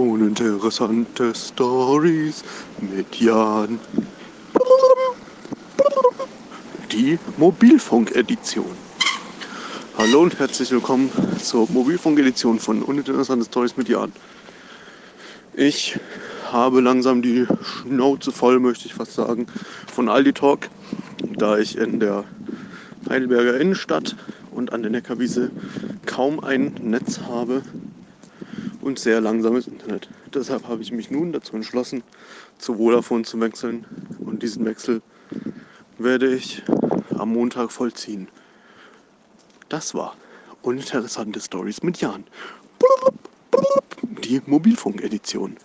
Uninteressante Stories mit Jan. Die Mobilfunk-Edition. Hallo und herzlich willkommen zur Mobilfunk-Edition von Uninteressante Stories mit Jan. Ich habe langsam die Schnauze voll, möchte ich fast sagen, von Aldi Talk, da ich in der Heidelberger Innenstadt und an der Neckarwiese kaum ein Netz habe und sehr langsames Internet. Deshalb habe ich mich nun dazu entschlossen, zu Vodafone zu wechseln und diesen Wechsel werde ich am Montag vollziehen. Das war uninteressante Stories mit Jan. Die Mobilfunk-Edition.